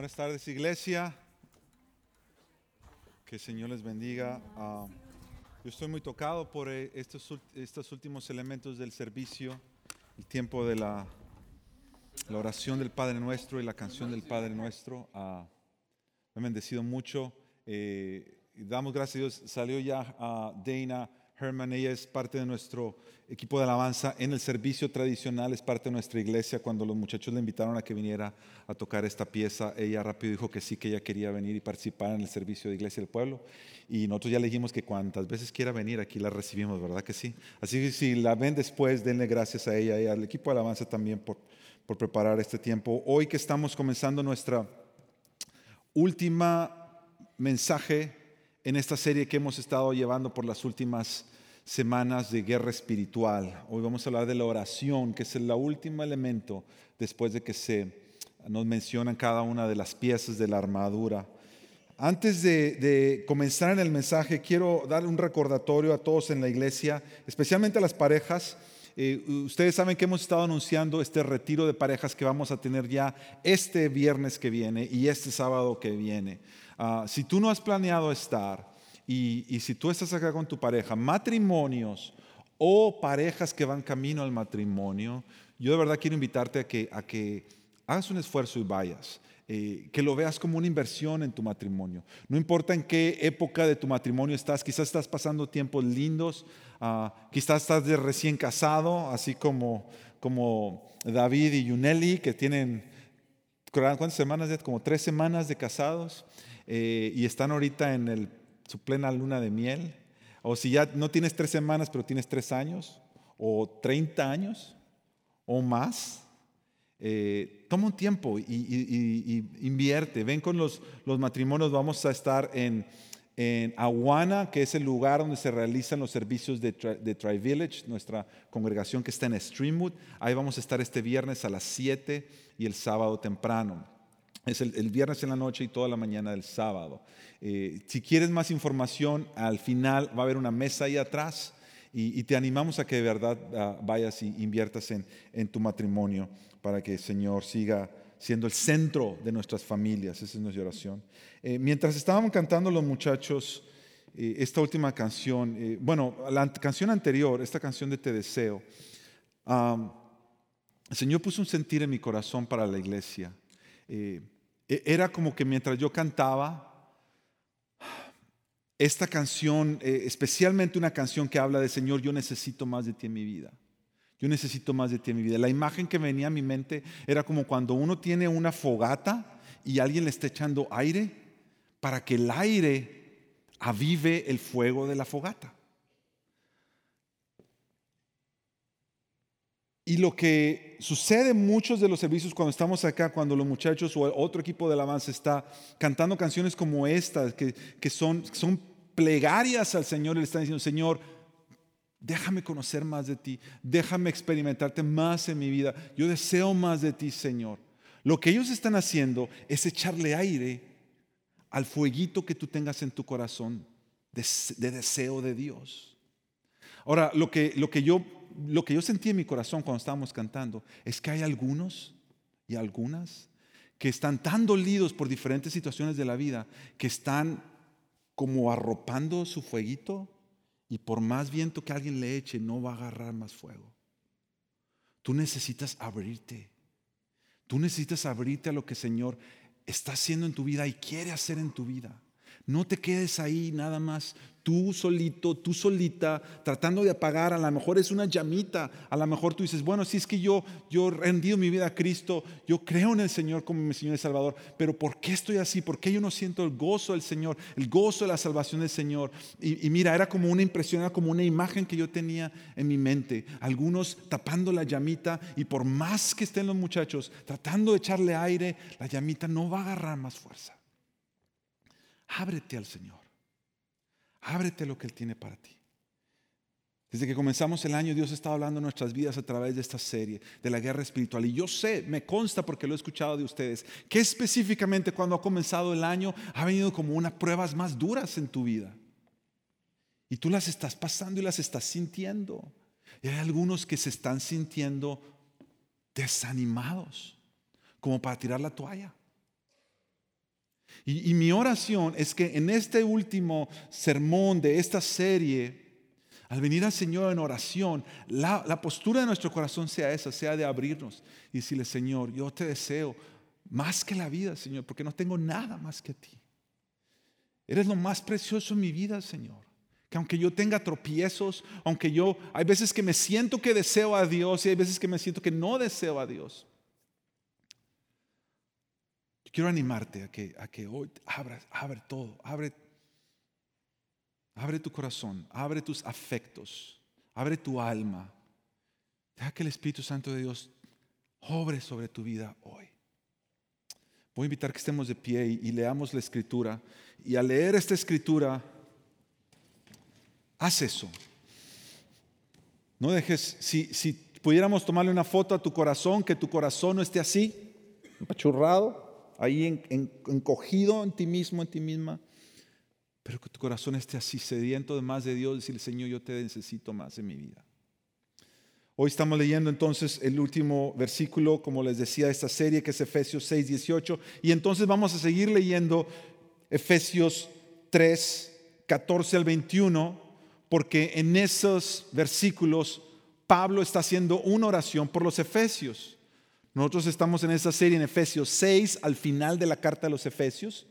Buenas tardes, iglesia. Que el Señor les bendiga. Ah, yo estoy muy tocado por eh, estos, estos últimos elementos del servicio, el tiempo de la, la oración del Padre Nuestro y la canción del Padre Nuestro. Ah, me ha bendecido mucho. eh, damos gracias a Dios. Salió ya a Dana Herman, ella es parte de nuestro equipo de alabanza en el servicio tradicional, es parte de nuestra iglesia. Cuando los muchachos le invitaron a que viniera a tocar esta pieza, ella rápido dijo que sí, que ella quería venir y participar en el servicio de iglesia del pueblo. Y nosotros ya le dijimos que cuantas veces quiera venir, aquí la recibimos, ¿verdad que sí? Así que si la ven después, denle gracias a ella y al equipo de alabanza también por, por preparar este tiempo. Hoy que estamos comenzando nuestra última mensaje en esta serie que hemos estado llevando por las últimas semanas de guerra espiritual. Hoy vamos a hablar de la oración, que es el último elemento después de que se nos mencionan cada una de las piezas de la armadura. Antes de, comenzar en el mensaje, quiero dar un recordatorio a todos en la iglesia, especialmente a las parejas. Eh, ustedes saben que hemos estado anunciando este retiro de parejas que vamos a tener ya este viernes que viene y este sábado que viene. Ah, si tú no has planeado estar y, y si tú estás acá con tu pareja, matrimonios o parejas que van camino al matrimonio, yo de verdad quiero invitarte a que, a que hagas un esfuerzo y vayas. Eh, que lo veas como una inversión en tu matrimonio. No importa en qué época de tu matrimonio estás, quizás estás pasando tiempos lindos, ah, quizás estás de recién casado, así como, como David y Yuneli, que tienen, ¿cuántas semanas? Como tres semanas de casados eh, y están ahorita en el, su plena luna de miel. O si ya no tienes tres semanas, pero tienes tres años, o 30 años, o más. Eh, toma un tiempo y, invierte. Ven con los, los matrimonios, vamos a estar en, en Aguana, que es el lugar donde se realizan los servicios de, Tri, de Tri Village, nuestra congregación que está en Streamwood. Ahí vamos a estar este viernes a las 7 y el sábado temprano. Es el, viernes en la noche y toda la mañana del sábado. Eh, si quieres más información, al final va a haber una mesa ahí atrás y, te animamos a que de verdad ah, vayas y inviertas en, en tu matrimonio para que el Señor siga siendo el centro de nuestras familias. Esa es nuestra oración. Eh, mientras estaban cantando los muchachos eh, esta última canción, bueno, la an- canción anterior, esta canción de Te Deseo, el Señor puso un sentir en mi corazón para la iglesia. Eh, e- era como que mientras yo cantaba, esta canción, eh, especialmente una canción que habla de Señor, yo necesito más de ti en mi vida. Yo necesito más de ti en mi vida. La imagen que venía a mi mente era como cuando uno tiene una fogata y alguien le está echando aire para que el aire avive el fuego de la fogata. Y lo que sucede en muchos de los servicios cuando estamos acá, cuando los muchachos o otro equipo de alabanza está cantando canciones como estas, que, que son, son plegarias al Señor, y le están diciendo, Señor, déjame conocer más de ti, déjame experimentarte más en mi vida, yo deseo más de ti, Señor. Lo que ellos están haciendo es echarle aire al fueguito que tú tengas en tu corazón de, de deseo de Dios. Ahora, lo que, lo, que yo, lo que yo sentí en mi corazón cuando estábamos cantando es que hay algunos y algunas que están tan dolidos por diferentes situaciones de la vida que están como arropando su fueguito y por más viento que alguien le eche no va a agarrar más fuego. Tú necesitas abrirte. Tú necesitas abrirte a lo que el Señor está haciendo en tu vida y quiere hacer en tu vida. No te quedes ahí nada más, tú solito, tú solita, tratando de apagar. A lo mejor es una llamita. A lo mejor tú dices, bueno, si es que yo, yo he rendido mi vida a Cristo, yo creo en el Señor como mi Señor y Salvador, pero ¿por qué estoy así? ¿Por qué yo no siento el gozo del Señor, el gozo de la salvación del Señor? Y, y mira, era como una impresión, era como una imagen que yo tenía en mi mente. Algunos tapando la llamita y por más que estén los muchachos tratando de echarle aire, la llamita no va a agarrar más fuerza. Ábrete al Señor. Ábrete lo que Él tiene para ti. Desde que comenzamos el año, Dios está hablando nuestras vidas a través de esta serie, de la guerra espiritual. Y yo sé, me consta porque lo he escuchado de ustedes, que específicamente cuando ha comenzado el año ha venido como unas pruebas más duras en tu vida. Y tú las estás pasando y las estás sintiendo. Y hay algunos que se están sintiendo desanimados, como para tirar la toalla. Y, mi oración es que en este último sermón de esta serie, al venir al Señor en oración, la, postura de nuestro corazón sea esa, sea de abrirnos y decirle, Señor, yo te deseo más que la vida, Señor, porque no tengo nada más que ti. Eres lo más precioso en mi vida, Señor. Que aunque yo tenga tropiezos, aunque yo, hay veces que me siento que deseo a Dios y hay veces que me siento que no deseo a Dios. Quiero animarte a que, a que hoy abras, abre todo, abre, abre tu corazón, abre tus afectos, abre tu alma. Deja que el Espíritu Santo de Dios obre sobre tu vida hoy. Voy a invitar que estemos de pie y, leamos la escritura. Y al leer esta escritura, haz eso. No dejes, si, si pudiéramos tomarle una foto a tu corazón, que tu corazón no esté así, apachurrado ahí encogido en ti mismo, en ti misma, pero que tu corazón esté así sediento de más de Dios, decirle, Señor, yo te necesito más en mi vida. Hoy estamos leyendo entonces el último versículo, como les decía, de esta serie que es Efesios 6, 18, y entonces vamos a seguir leyendo Efesios 3, 14 al 21, porque en esos versículos Pablo está haciendo una oración por los efesios. Nosotros estamos en esta serie en Efesios 6, al final de la carta de los Efesios.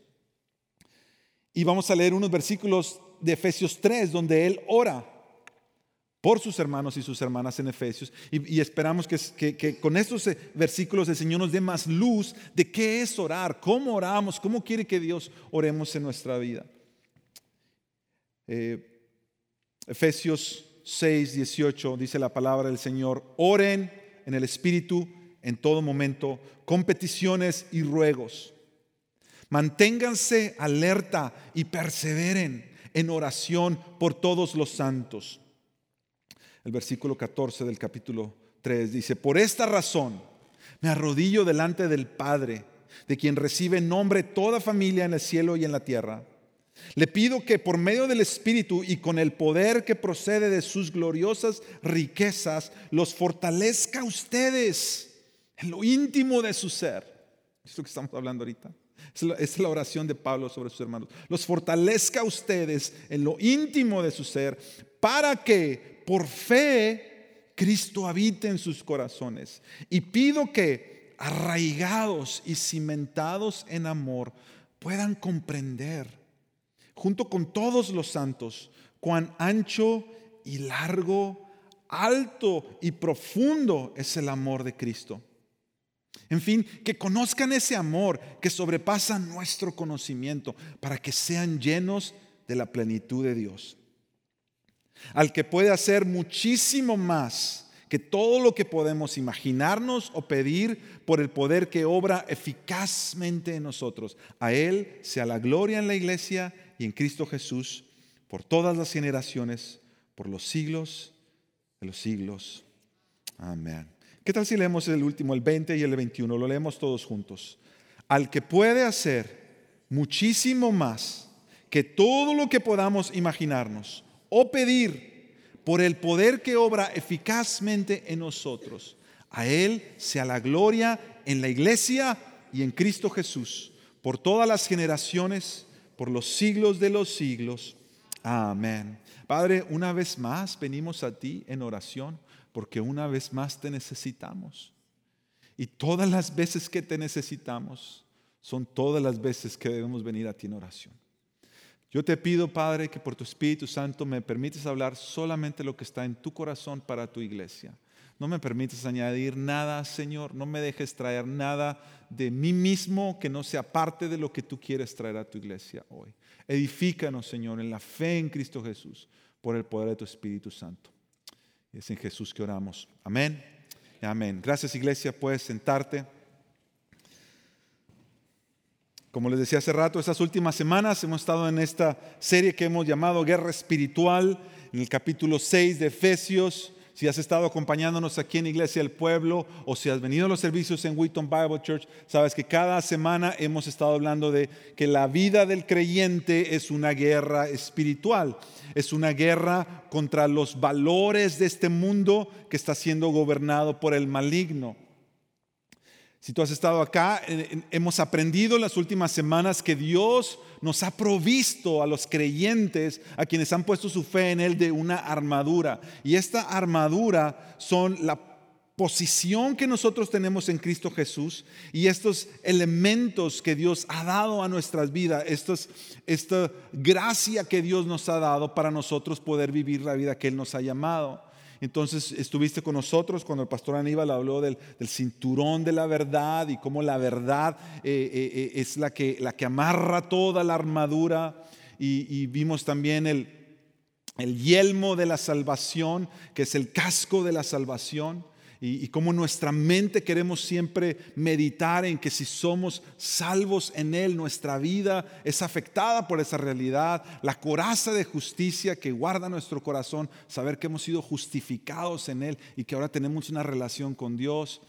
Y vamos a leer unos versículos de Efesios 3, donde él ora por sus hermanos y sus hermanas en Efesios. Y, esperamos que, con estos versículos el Señor nos dé más luz de qué es orar, cómo oramos, cómo quiere que Dios oremos en nuestra vida. Eh, Efesios 6, 18 dice la palabra del Señor, oren en el Espíritu en todo momento con peticiones y ruegos. Manténganse alerta y perseveren en oración por todos los santos. El versículo 14 del capítulo 3 dice, por esta razón me arrodillo delante del Padre, de quien recibe nombre toda familia en el cielo y en la tierra. Le pido que por medio del Espíritu y con el poder que procede de sus gloriosas riquezas, los fortalezca a ustedes en lo íntimo de su ser. Es lo que estamos hablando ahorita. Es la, oración de Pablo sobre sus hermanos. Los fortalezca a ustedes en lo íntimo de su ser para que por fe Cristo habite en sus corazones. Y pido que arraigados y cimentados en amor puedan comprender, junto con todos los santos, cuán ancho y largo, alto y profundo es el amor de Cristo en fin, que conozcan ese amor que sobrepasa nuestro conocimiento para que sean llenos de la plenitud de Dios. Al que puede hacer muchísimo más que todo lo que podemos imaginarnos o pedir por el poder que obra eficazmente en nosotros. A Él sea la gloria en la iglesia y en Cristo Jesús por todas las generaciones, por los siglos de los siglos. Amén. ¿Qué tal si leemos el último, el 20 y el 21? Lo leemos todos juntos. Al que puede hacer muchísimo más que todo lo que podamos imaginarnos o pedir por el poder que obra eficazmente en nosotros. A Él sea la gloria en la iglesia y en Cristo Jesús, por todas las generaciones, por los siglos de los siglos. Amén. Padre, una vez más venimos a ti en oración porque una vez más te necesitamos. Y todas las veces que te necesitamos son todas las veces que debemos venir a ti en oración. Yo te pido, Padre, que por tu Espíritu Santo me permites hablar solamente lo que está en tu corazón para tu iglesia. No me permites añadir nada, Señor. No me dejes traer nada de mí mismo que no sea parte de lo que tú quieres traer a tu iglesia hoy. Edifícanos, Señor, en la fe en Cristo Jesús por el poder de tu Espíritu Santo. Es en Jesús que oramos. Amén. Amén. Gracias iglesia, puedes sentarte. Como les decía hace rato, estas últimas semanas hemos estado en esta serie que hemos llamado Guerra Espiritual, en el capítulo 6 de Efesios. Si has estado acompañándonos aquí en Iglesia del Pueblo o si has venido a los servicios en Wheaton Bible Church, sabes que cada semana hemos estado hablando de que la vida del creyente es una guerra espiritual, es una guerra contra los valores de este mundo que está siendo gobernado por el maligno. Si tú has estado acá, hemos aprendido en las últimas semanas que Dios nos ha provisto a los creyentes, a quienes han puesto su fe en Él, de una armadura. Y esta armadura son la posición que nosotros tenemos en Cristo Jesús y estos elementos que Dios ha dado a nuestras vidas, esta gracia que Dios nos ha dado para nosotros poder vivir la vida que Él nos ha llamado. Entonces estuviste con nosotros cuando el pastor Aníbal habló del, cinturón de la verdad y cómo la verdad eh, eh, eh, es la que, amarra toda la armadura. Y, vimos también el yelmo de la salvación, que es el casco de la salvación y, cómo nuestra mente queremos siempre meditar en que si somos salvos en Él, nuestra vida es afectada por esa realidad, la coraza de justicia que guarda nuestro corazón, saber que hemos sido justificados en Él y que ahora tenemos una relación con Dios.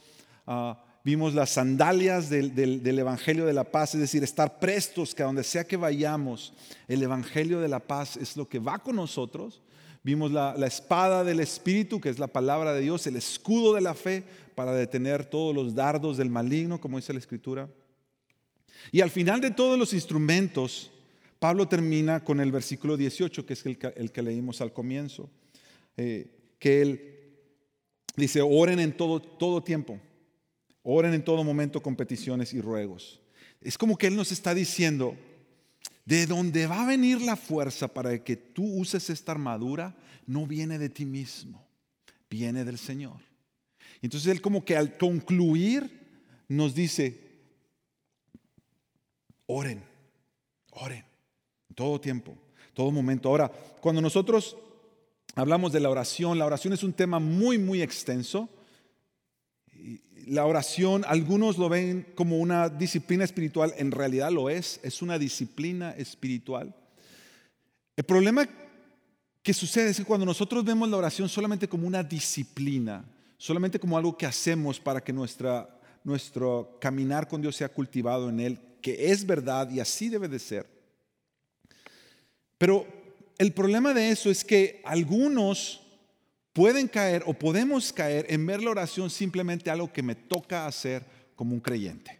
Ah, vimos las sandalias del, del, Evangelio de la Paz, es decir, estar prestos que a donde sea que vayamos, el Evangelio de la Paz es lo que va con nosotros Vimos la, espada del Espíritu, que es la palabra de Dios, el escudo de la fe para detener todos los dardos del maligno, como dice la Escritura. Y al final de todos los instrumentos, Pablo termina con el versículo 18, que es el que, leímos al comienzo, eh, que él dice, oren en todo, todo tiempo, oren en todo momento con peticiones y ruegos. Es como que él nos está diciendo, de donde va a venir la fuerza para que tú uses esta armadura, no viene de ti mismo, viene del Señor. Entonces Él como que al concluir nos dice, oren, oren, todo tiempo, todo momento. Ahora, cuando nosotros hablamos de la oración, la oración es un tema muy, muy extenso la oración, algunos lo ven como una disciplina espiritual, en realidad lo es, es una disciplina espiritual. El problema que sucede es que cuando nosotros vemos la oración solamente como una disciplina, solamente como algo que hacemos para que nuestra, nuestro caminar con Dios sea cultivado en Él, que es verdad y así debe de ser. Pero el problema de eso es que algunos pueden caer o podemos caer en ver la oración simplemente algo que me toca hacer como un creyente.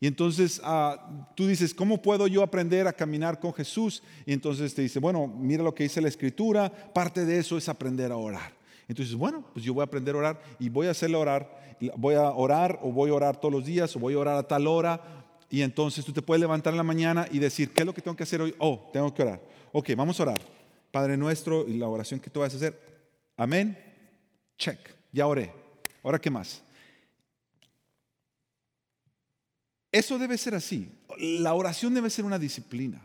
Y entonces ah, tú dices, ¿cómo puedo yo aprender a caminar con Jesús? Y entonces te dice, bueno, mira lo que dice la escritura, parte de eso es aprender a orar. Entonces, bueno, pues yo voy a aprender a orar y voy a hacerle orar, voy a orar o voy a orar todos los días o voy a orar a tal hora. Y entonces tú te puedes levantar en la mañana y decir, ¿qué es lo que tengo que hacer hoy? Oh, tengo que orar. Ok, vamos a orar. Padre nuestro, y la oración que tú vas a hacer, Amén. Check. Ya oré. Ahora, ¿qué más? Eso debe ser así. La oración debe ser una disciplina.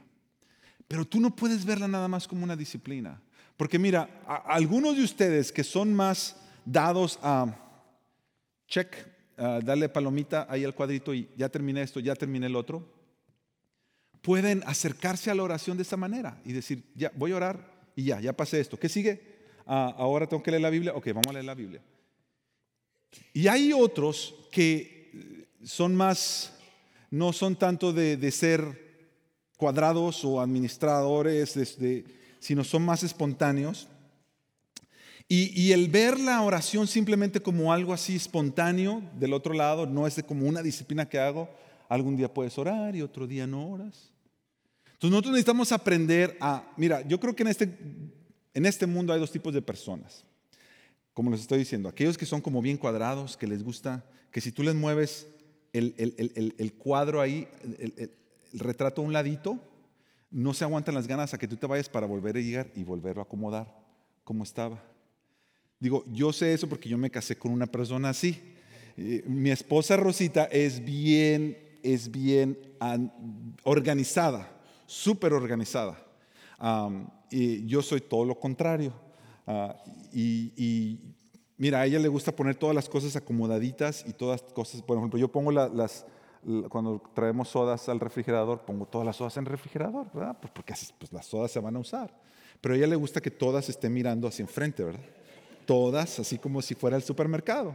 Pero tú no puedes verla nada más como una disciplina. Porque mira, algunos de ustedes que son más dados a check, darle palomita ahí al cuadrito y ya terminé esto, ya terminé el otro, pueden acercarse a la oración de esa manera y decir, ya voy a orar y ya, ya pasé esto. ¿Qué sigue? Ah, ahora tengo que leer la Biblia, ok, vamos a leer la Biblia. Y hay otros que son más, no son tanto de, ser cuadrados o administradores, sino son más espontáneos. Y, y, el ver la oración simplemente como algo así espontáneo del otro lado, no es como una disciplina que hago, algún día puedes orar y otro día no oras. Entonces nosotros necesitamos aprender a, mira, yo creo que en este en este mundo hay dos tipos de personas. Como les estoy diciendo, aquellos que son como bien cuadrados, que les gusta, que si tú les mueves el, cuadro ahí, el, retrato a un ladito, no se aguantan las ganas a que tú te vayas para volver a llegar y volverlo a acomodar como estaba. Digo, yo sé eso porque yo me casé con una persona así. Eh, mi esposa Rosita es bien, es bien organizada, súper organizada y yo soy todo lo contrario. Ah, y, mira, a ella le gusta poner todas las cosas acomodaditas y todas cosas, por ejemplo, yo pongo las, cuando traemos sodas al refrigerador, pongo todas las sodas en el refrigerador, ¿verdad? Pues porque pues las sodas se van a usar. Pero a ella le gusta que todas estén mirando hacia enfrente, ¿verdad? Todas, así como si fuera el supermercado.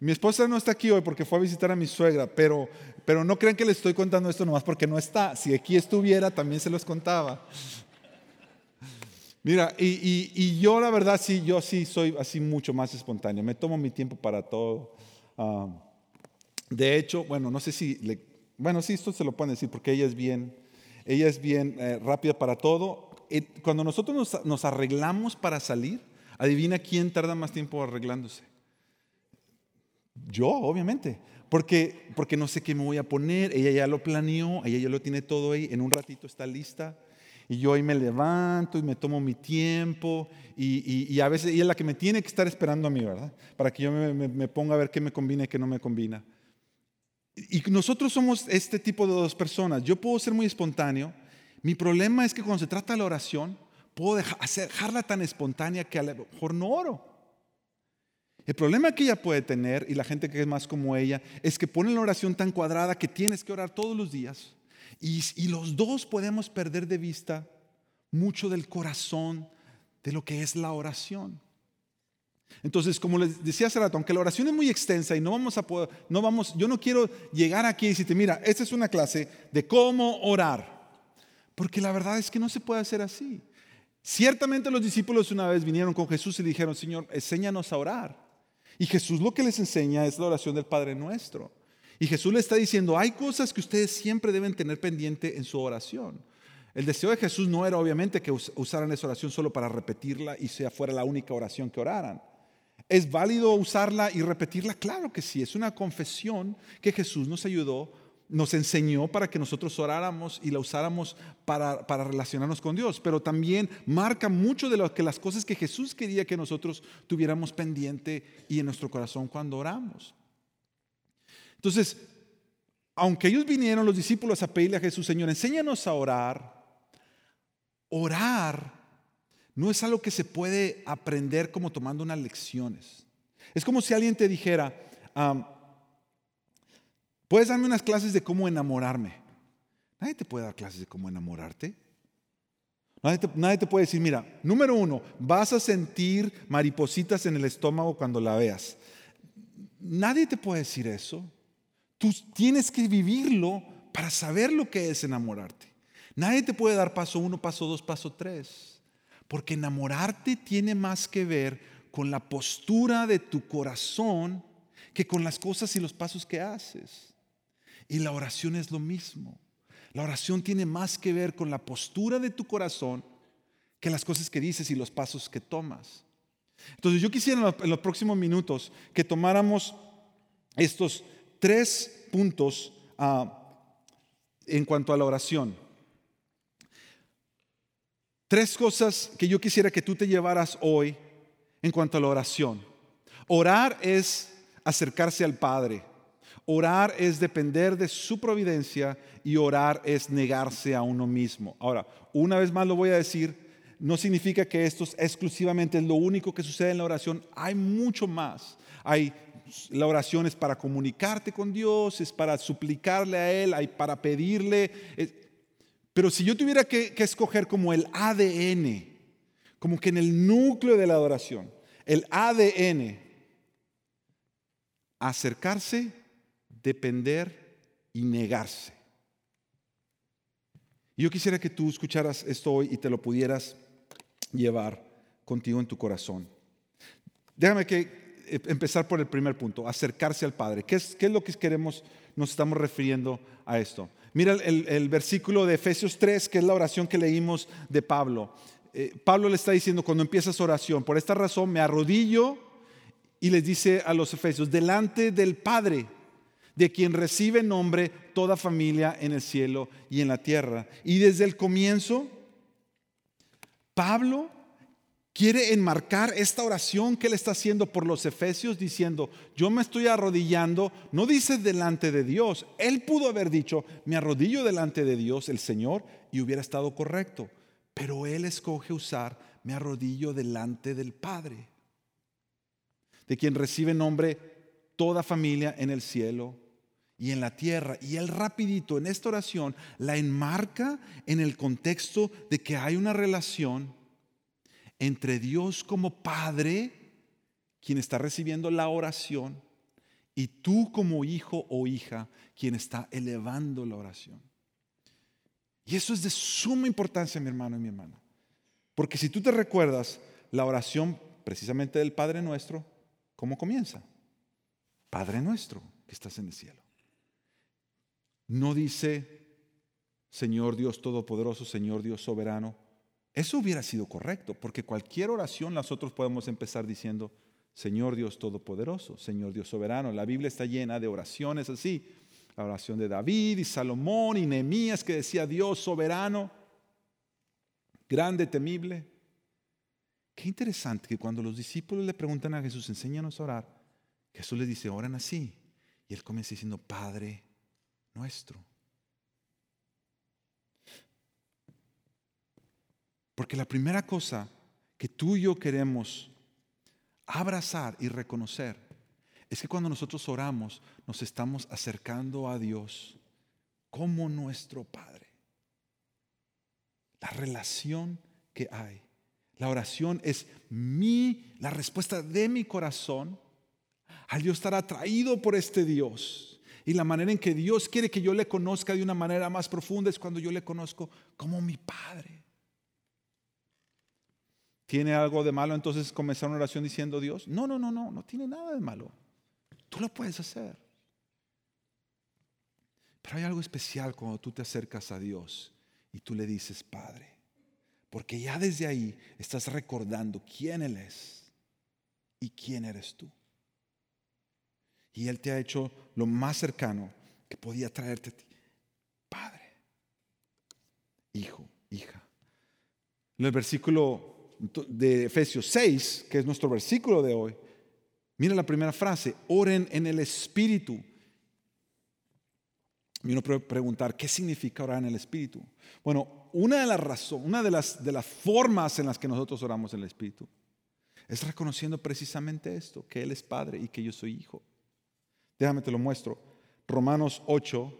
Mi esposa no está aquí hoy porque fue a visitar a mi suegra, pero, pero no crean que le estoy contando esto nomás porque no está. Si aquí estuviera, también se los contaba. Mira, y, yo la verdad sí, yo sí soy así mucho más espontáneo. Me tomo mi tiempo para todo. Ah, de hecho, bueno, no sé si, le, bueno, sí, esto se lo pueden decir porque ella es bien, ella es bien eh, rápida para todo. cuando nosotros nos, nos arreglamos para salir, adivina quién tarda más tiempo arreglándose. Yo, obviamente. Porque, porque no sé qué me voy a poner. Ella ya lo planeó, ella ya lo tiene todo ahí. En un ratito está lista. Y yo ahí me levanto y me tomo mi tiempo. Y, a veces ella es la que me tiene que estar esperando a mí, ¿verdad? Para que yo me, ponga a ver qué me combina y qué no me combina. Y nosotros somos este tipo de dos personas. Yo puedo ser muy espontáneo. Mi problema es que cuando se trata de la oración, puedo dejarla tan espontánea que a lo mejor no oro. El problema que ella puede tener, y la gente que es más como ella, es que pone la oración tan cuadrada que tienes que orar todos los días. Y, los dos podemos perder de vista mucho del corazón de lo que es la oración. Entonces, como les decía hace rato, aunque la oración es muy extensa y no vamos a poder, no vamos, yo no quiero llegar aquí y decirte, mira, esta es una clase de cómo orar. Porque la verdad es que no se puede hacer así. Ciertamente los discípulos una vez vinieron con Jesús y dijeron, Señor, enséñanos a orar. Y Jesús lo que les enseña es la oración del Padre nuestro. Y Jesús le está diciendo, hay cosas que ustedes siempre deben tener pendiente en su oración. El deseo de Jesús no era obviamente que usaran esa oración solo para repetirla y sea fuera la única oración que oraran. ¿Es válido usarla y repetirla? Claro que sí, es una confesión que Jesús nos ayudó nos enseñó para que nosotros oráramos y la usáramos para, relacionarnos con Dios, pero también marca mucho de lo que las cosas que Jesús quería que nosotros tuviéramos pendiente y en nuestro corazón cuando oramos. Entonces, aunque ellos vinieron, los discípulos, a pedirle a Jesús, Señor, enséñanos a orar, orar no es algo que se puede aprender como tomando unas lecciones. Es como si alguien te dijera, Puedes darme unas clases de cómo enamorarme. Nadie te puede dar clases de cómo enamorarte. Nadie te, puede decir, mira, número uno, vas a sentir maripositas en el estómago cuando la veas. Nadie te puede decir eso. Tú tienes que vivirlo para saber lo que es enamorarte. Nadie te puede dar paso uno, paso dos, paso tres. Porque enamorarte tiene más que ver con la postura de tu corazón que con las cosas y los pasos que haces. Y la oración es lo mismo. La oración tiene más que ver con la postura de tu corazón que las cosas que dices y los pasos que tomas. Entonces yo quisiera en los próximos minutos que tomáramos estos tres puntos ah, en cuanto a la oración. Tres cosas que yo quisiera que tú te llevaras hoy en cuanto a la oración. Orar es acercarse al Padre. Orar es depender de su providencia y orar es negarse a uno mismo. Ahora, una vez más lo voy a decir, no significa que esto es exclusivamente lo único que sucede en la oración. Hay mucho más. Hay la oración es para comunicarte con Dios, es para suplicarle a Él, hay para pedirle. Pero si yo tuviera que, que escoger como el ADN, como que en el núcleo de la adoración, el ADN, acercarse depender y negarse. yo quisiera que tú escucharas esto hoy y te lo pudieras llevar contigo en tu corazón. Déjame que empezar por el primer punto, acercarse al Padre. ¿Qué es, qué es lo que queremos, nos estamos refiriendo a esto? Mira el, versículo de Efesios 3, que es la oración que leímos de Pablo. Eh, Pablo le está diciendo cuando empiezas oración, por esta razón me arrodillo y les dice a los efesios, delante del Padre de quien recibe nombre toda familia en el cielo y en la tierra. Y desde el comienzo, Pablo quiere enmarcar esta oración que él está haciendo por los efesios diciendo, yo me estoy arrodillando, no dice delante de Dios, él pudo haber dicho, me arrodillo delante de Dios, el Señor, y hubiera estado correcto, pero él escoge usar, me arrodillo delante del Padre, de quien recibe nombre toda familia en el cielo y en la tierra. Y él rapidito en esta oración la enmarca en el contexto de que hay una relación entre Dios como Padre, quien está recibiendo la oración, y tú como hijo o hija, quien está elevando la oración. Y eso es de suma importancia, mi hermano y mi hermana. Porque si tú te recuerdas la oración precisamente del Padre nuestro, ¿cómo comienza? Padre nuestro. que estás en el cielo. No dice, Señor Dios Todopoderoso, Señor Dios Soberano. Eso hubiera sido correcto, porque cualquier oración nosotros podemos empezar diciendo, Señor Dios Todopoderoso, Señor Dios Soberano. La Biblia está llena de oraciones así. La oración de David y Salomón y Nehemías que decía Dios soberano, grande, temible. Qué interesante que cuando los discípulos le preguntan a Jesús, enséñanos a orar, Jesús les dice, oran así. Y él comienza diciendo, Padre nuestro. Porque la primera cosa que tú y yo queremos abrazar y reconocer es que cuando nosotros oramos nos estamos acercando a Dios como nuestro Padre. La relación que hay. La oración es mi, la respuesta de mi corazón al yo estar atraído por este Dios. Y la manera en que Dios quiere que yo le conozca de una manera más profunda es cuando yo le conozco como mi Padre. ¿Tiene algo de malo entonces comenzar una oración diciendo Dios? No, no, no, no, no tiene nada de malo. Tú lo puedes hacer. Pero hay algo especial cuando tú te acercas a Dios y tú le dices, Padre, porque ya desde ahí estás recordando quién Él es y quién eres tú. Y Él te ha hecho lo más cercano que podía traerte a ti. Padre, hijo, hija. En el versículo de Efesios 6, que es nuestro versículo de hoy, mira la primera frase, oren en el Espíritu. Y uno puede preguntar, ¿qué significa orar en el Espíritu? Bueno, una de las razones, una de las, de las formas en las que nosotros oramos en el Espíritu es reconociendo precisamente esto, que Él es Padre y que yo soy Hijo. Déjame te lo muestro. Romanos 8.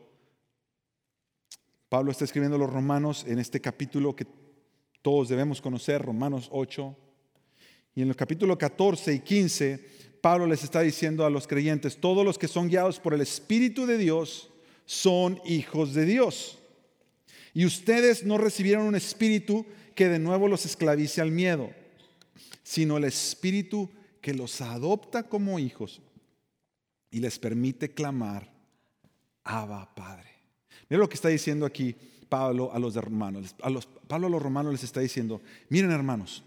Pablo está escribiendo los Romanos en este capítulo que todos debemos conocer, Romanos 8. Y en el capítulo 14 y 15, Pablo les está diciendo a los creyentes, todos los que son guiados por el Espíritu de Dios son hijos de Dios. Y ustedes no recibieron un espíritu que de nuevo los esclavice al miedo, sino el espíritu que los adopta como hijos y les permite clamar, Abba Padre. Mira lo que está diciendo aquí Pablo a los romanos. A los, Pablo a los romanos les está diciendo, miren hermanos,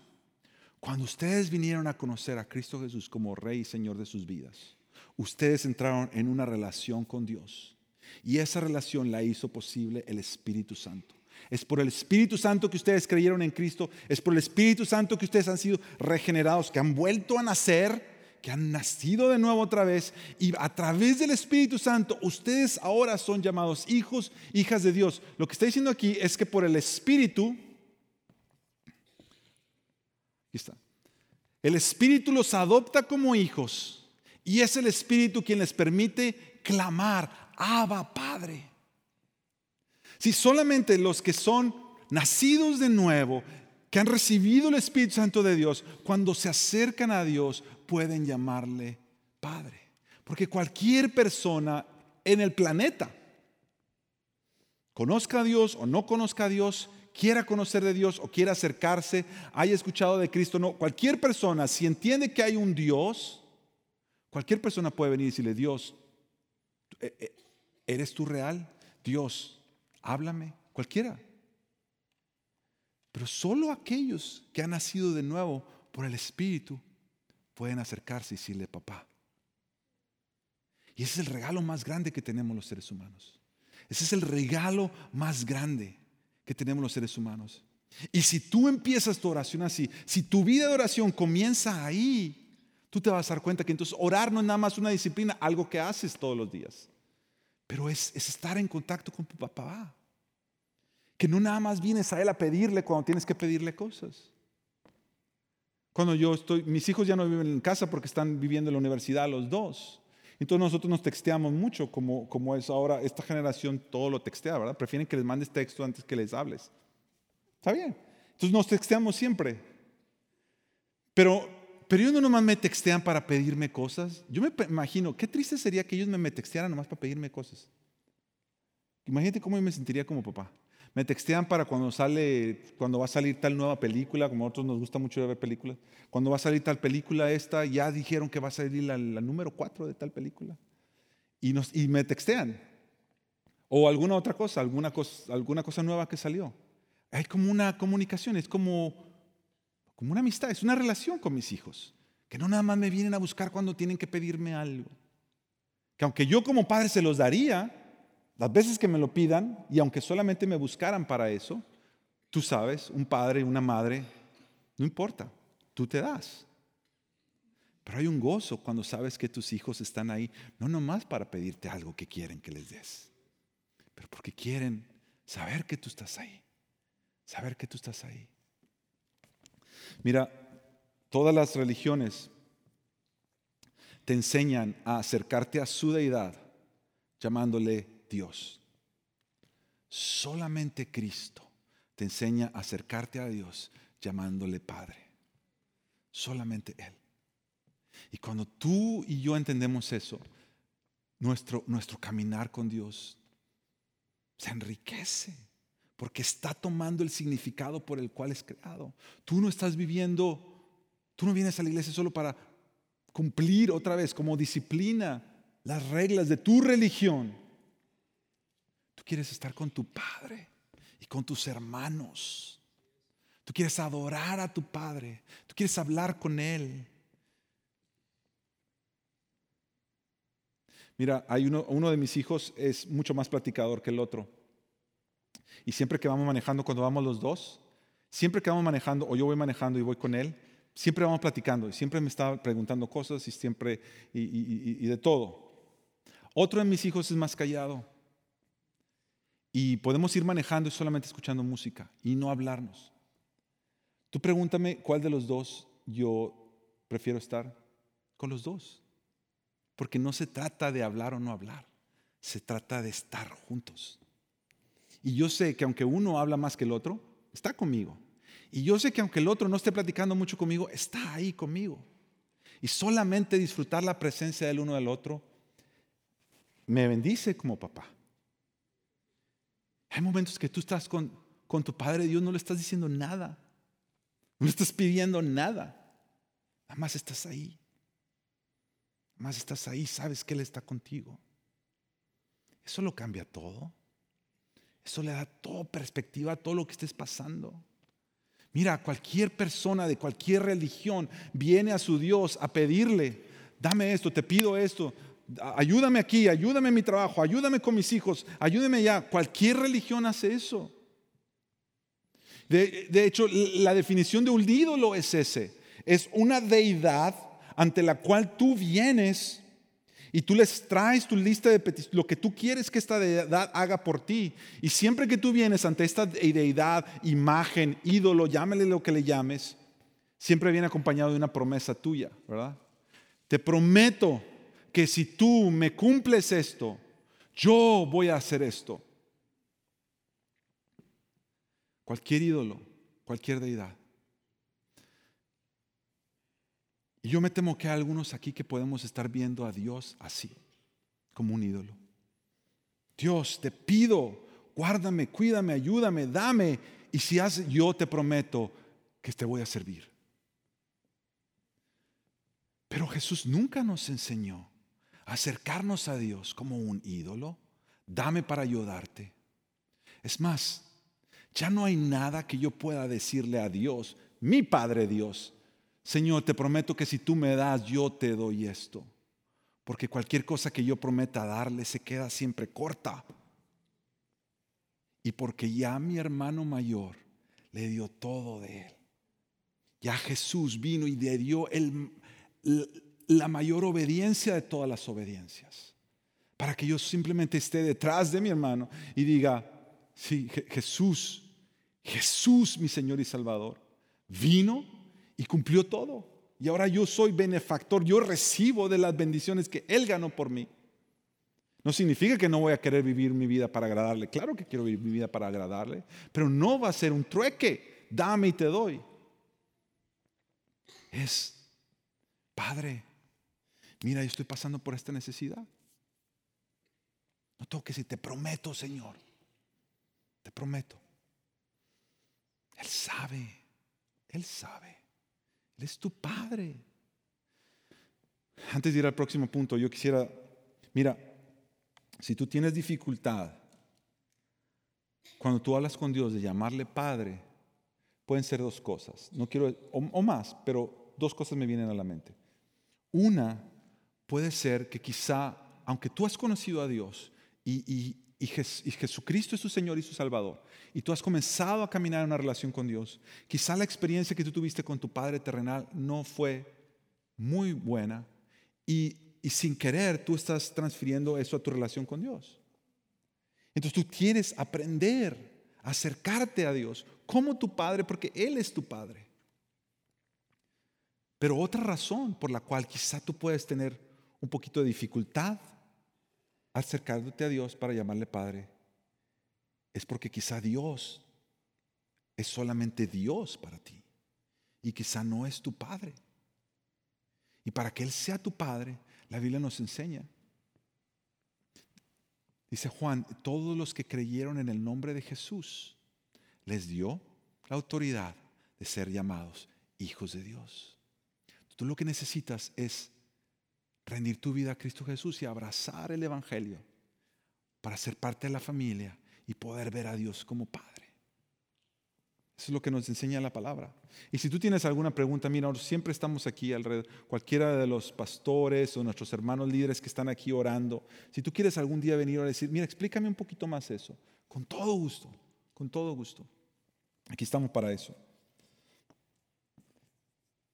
cuando ustedes vinieron a conocer a Cristo Jesús como Rey y Señor de sus vidas, ustedes entraron en una relación con Dios. Y esa relación la hizo posible el Espíritu Santo. Es por el Espíritu Santo que ustedes creyeron en Cristo. Es por el Espíritu Santo que ustedes han sido regenerados, que han vuelto a nacer que han nacido de nuevo otra vez y a través del Espíritu Santo ustedes ahora son llamados hijos, hijas de Dios. Lo que está diciendo aquí es que por el Espíritu, aquí está, el Espíritu los adopta como hijos y es el Espíritu quien les permite clamar, Abba Padre. Si solamente los que son nacidos de nuevo, que han recibido el Espíritu Santo de Dios, cuando se acercan a Dios, pueden llamarle Padre. Porque cualquier persona en el planeta, conozca a Dios o no conozca a Dios, quiera conocer de Dios o quiera acercarse, haya escuchado de Cristo, no, cualquier persona, si entiende que hay un Dios, cualquier persona puede venir y decirle, Dios, eh, eh, ¿eres tú real? Dios, háblame, cualquiera. Pero solo aquellos que han nacido de nuevo por el Espíritu pueden acercarse y decirle, papá. Y ese es el regalo más grande que tenemos los seres humanos. Ese es el regalo más grande que tenemos los seres humanos. Y si tú empiezas tu oración así, si tu vida de oración comienza ahí, tú te vas a dar cuenta que entonces orar no es nada más una disciplina, algo que haces todos los días, pero es, es estar en contacto con tu papá. Que no nada más vienes a él a pedirle cuando tienes que pedirle cosas. Cuando yo estoy, mis hijos ya no viven en casa porque están viviendo en la universidad los dos. Entonces nosotros nos texteamos mucho, como, como es ahora, esta generación todo lo textea, ¿verdad? Prefieren que les mandes texto antes que les hables. Está bien. Entonces nos texteamos siempre. Pero, pero ellos no nomás me textean para pedirme cosas. Yo me imagino, qué triste sería que ellos me, me textearan nomás para pedirme cosas. Imagínate cómo yo me sentiría como papá. Me textean para cuando sale, cuando va a salir tal nueva película, como a nosotros nos gusta mucho ver películas. Cuando va a salir tal película esta, ya dijeron que va a salir la, número 4 de tal película. y, nos, y me textean. O alguna otra cosa, alguna cosa, alguna cosa nueva que salió. Hay como una comunicación, es como, como una amistad, es una relación con mis hijos. Que no nada más me vienen a buscar cuando tienen que pedirme algo. Que aunque yo como padre se los daría, las veces que me lo pidan, y aunque solamente me buscaran para eso, tú sabes, un padre, una madre, no importa, tú te das. Pero hay un gozo cuando sabes que tus hijos están ahí, no nomás para pedirte algo que quieren que les des, pero porque quieren saber que tú estás ahí, saber que tú estás ahí. Mira, todas las religiones te enseñan a acercarte a su deidad llamándole Dios. Solamente Cristo te enseña a acercarte a Dios llamándole Padre. Solamente Él. Y cuando tú y yo entendemos eso, nuestro, nuestro caminar con Dios se enriquece porque está tomando el significado por el cual es creado. Tú no estás viviendo, tú no vienes a la iglesia solo para cumplir otra vez como disciplina las reglas de tu religión. Tú quieres estar con tu Padre y con tus hermanos. Tú quieres adorar a tu Padre. Tú quieres hablar con Él. Mira, hay uno, uno de mis hijos es mucho más platicador que el otro. Y siempre que vamos manejando, cuando vamos los dos, siempre que vamos manejando, o yo voy manejando y voy con él, siempre vamos platicando y siempre me está preguntando cosas y siempre, y, de todo. Otro de mis hijos es más callado. Y podemos ir manejando y solamente escuchando música y no hablarnos. Tú pregúntame cuál de los dos yo prefiero estar con los dos. Porque no se trata de hablar o no hablar, se trata de estar juntos. Y yo sé que aunque uno habla más que el otro, está conmigo. Y yo sé que aunque el otro no esté platicando mucho conmigo, está ahí conmigo. Y solamente disfrutar la presencia del uno del otro me bendice como papá. Hay momentos que tú estás con, con tu Padre Dios, no le estás diciendo nada, no le estás pidiendo nada, nada más estás ahí más estás ahí, sabes que Él está contigo. Eso lo cambia todo. Eso le da toda perspectiva a todo lo que estés pasando. Mira, cualquier persona de cualquier religión viene a su Dios a pedirle, dame esto, te pido esto, ayúdame aquí, ayúdame en mi trabajo, ayúdame con mis hijos, ayúdame ya. Cualquier religión hace eso. De, hecho, la definición de un ídolo es ese. Es una deidad ante la cual tú vienes y tú les traes tu lista de peticiones, lo que tú quieres que esta deidad haga por ti. Y siempre que tú vienes ante esta deidad, imagen, ídolo, llámale lo que le llames, siempre viene acompañado de una promesa tuya, ¿verdad? Te prometo que si tú me cumples esto, yo voy a hacer esto. Cualquier ídolo, cualquier deidad. Y yo me temo que hay algunos aquí que podemos estar viendo a Dios así, como un ídolo. Dios, te pido, guárdame, cuídame, ayúdame, dame. Y si haces, yo te prometo que te voy a servir. Pero Jesús nunca nos enseñó acercarnos a Dios como un ídolo. Dame para ayudarte. Es más, ya no hay nada que yo pueda decirle a Dios, mi Padre Dios, Señor, te prometo que si tú me das, yo te doy esto. Porque cualquier cosa que yo prometa darle se queda siempre corta. Y porque ya mi hermano mayor le dio todo de él. Ya Jesús vino y le dio la mayor obediencia de todas las obediencias. Para que yo simplemente esté detrás de mi hermano y diga, sí, Jesús, Jesús mi Señor y Salvador, vino y cumplió todo. Y ahora yo soy benefactor, yo recibo de las bendiciones que Él ganó por mí. No significa que no voy a querer vivir mi vida para agradarle. Claro que quiero vivir mi vida para agradarle, pero no va a ser un trueque. Dame y te doy. Es, Padre, mira, yo estoy pasando por esta necesidad. No tengo que decir, te prometo, Señor. Te prometo. Él sabe, Él sabe es tu Padre. Antes de ir al próximo punto, yo quisiera, mira, Si tú tienes dificultad, cuando tú hablas con Dios de llamarle Padre, pueden ser dos cosas. No quiero, o, más, pero dos cosas me vienen a la mente. Una puede ser que quizá, aunque tú has conocido a Dios y, Jesucristo es tu Señor y su Salvador, y tú has comenzado a caminar en una relación con Dios, quizá la experiencia que tú tuviste con tu Padre terrenal no fue muy buena y, y sin querer tú estás transfiriendo eso a tu relación con Dios. Entonces tú quieres aprender a acercarte a Dios como tu Padre porque Él es tu Padre. Pero otra razón por la cual quizá tú puedes tener un poquito de dificultad acercándote a Dios para llamarle Padre es porque quizá Dios es solamente Dios para ti y quizá no es tu Padre. Y para que Él sea tu Padre, la Biblia nos enseña. Dice Juan, todos los que creyeron en el nombre de Jesús, les dio la autoridad de ser llamados hijos de Dios. Tú lo que necesitas es rendir tu vida a Cristo Jesús y abrazar el Evangelio para ser parte de la familia y poder ver a Dios como Padre. Eso es lo que nos enseña la palabra. Y si tú tienes alguna pregunta, mira, siempre estamos aquí alrededor, cualquiera de los pastores o nuestros hermanos líderes que están aquí orando. Si tú quieres algún día venir a decir, mira, explícame un poquito más eso. Con todo gusto, con todo gusto. Aquí estamos para eso.